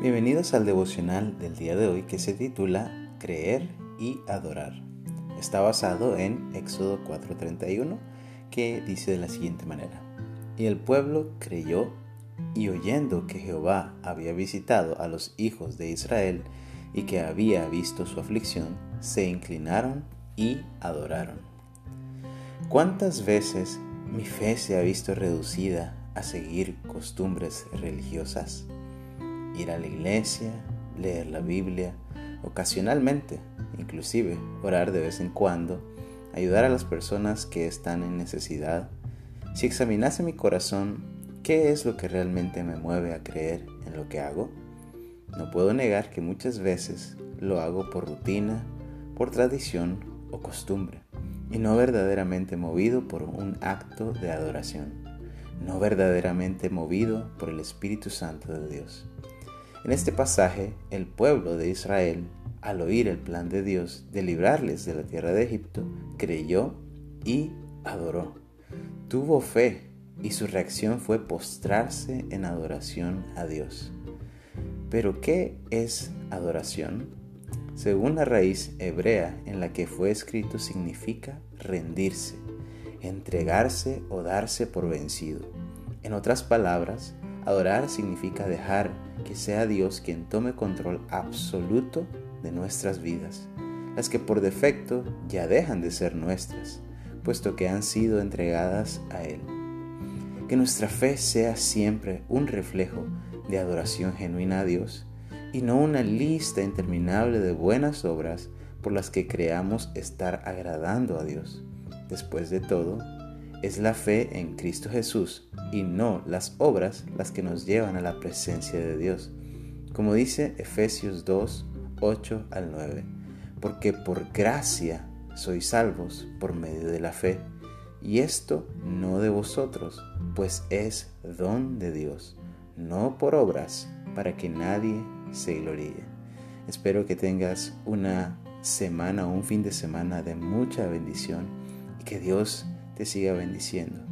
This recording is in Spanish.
Bienvenidos al devocional del día de hoy que se titula Creer y Adorar. Está basado en Éxodo 4:31 que dice de la siguiente manera. Y el pueblo creyó y oyendo que Jehová había visitado a los hijos de Israel y que había visto su aflicción, se inclinaron y adoraron. ¿Cuántas veces mi fe se ha visto reducida a seguir costumbres religiosas? Ir a la iglesia, leer la Biblia, ocasionalmente, inclusive orar de vez en cuando, ayudar a las personas que están en necesidad. Si examinase mi corazón, ¿qué es lo que realmente me mueve a creer en lo que hago? No puedo negar que muchas veces lo hago por rutina, por tradición o costumbre, y no verdaderamente movido por un acto de adoración, no verdaderamente movido por el Espíritu Santo de Dios. En este pasaje, el pueblo de Israel, al oír el plan de Dios de librarles de la tierra de Egipto, creyó y adoró. Tuvo fe y su reacción fue postrarse en adoración a Dios. Pero ¿qué es adoración? Según la raíz hebrea en la que fue escrito significa rendirse, entregarse o darse por vencido. En otras palabras, Adorar significa dejar que sea Dios quien tome control absoluto de nuestras vidas, las que por defecto ya dejan de ser nuestras, puesto que han sido entregadas a Él. Que nuestra fe sea siempre un reflejo de adoración genuina a Dios y no una lista interminable de buenas obras por las que creamos estar agradando a Dios. Después de todo, es la fe en Cristo Jesús y no las obras las que nos llevan a la presencia de Dios. Como dice Efesios 2, 8 al 9, porque por gracia sois salvos por medio de la fe, y esto no de vosotros, pues es don de Dios, no por obras, para que nadie se gloríe. Espero que tengas una semana o un fin de semana de mucha bendición y que Dios te siga bendiciendo.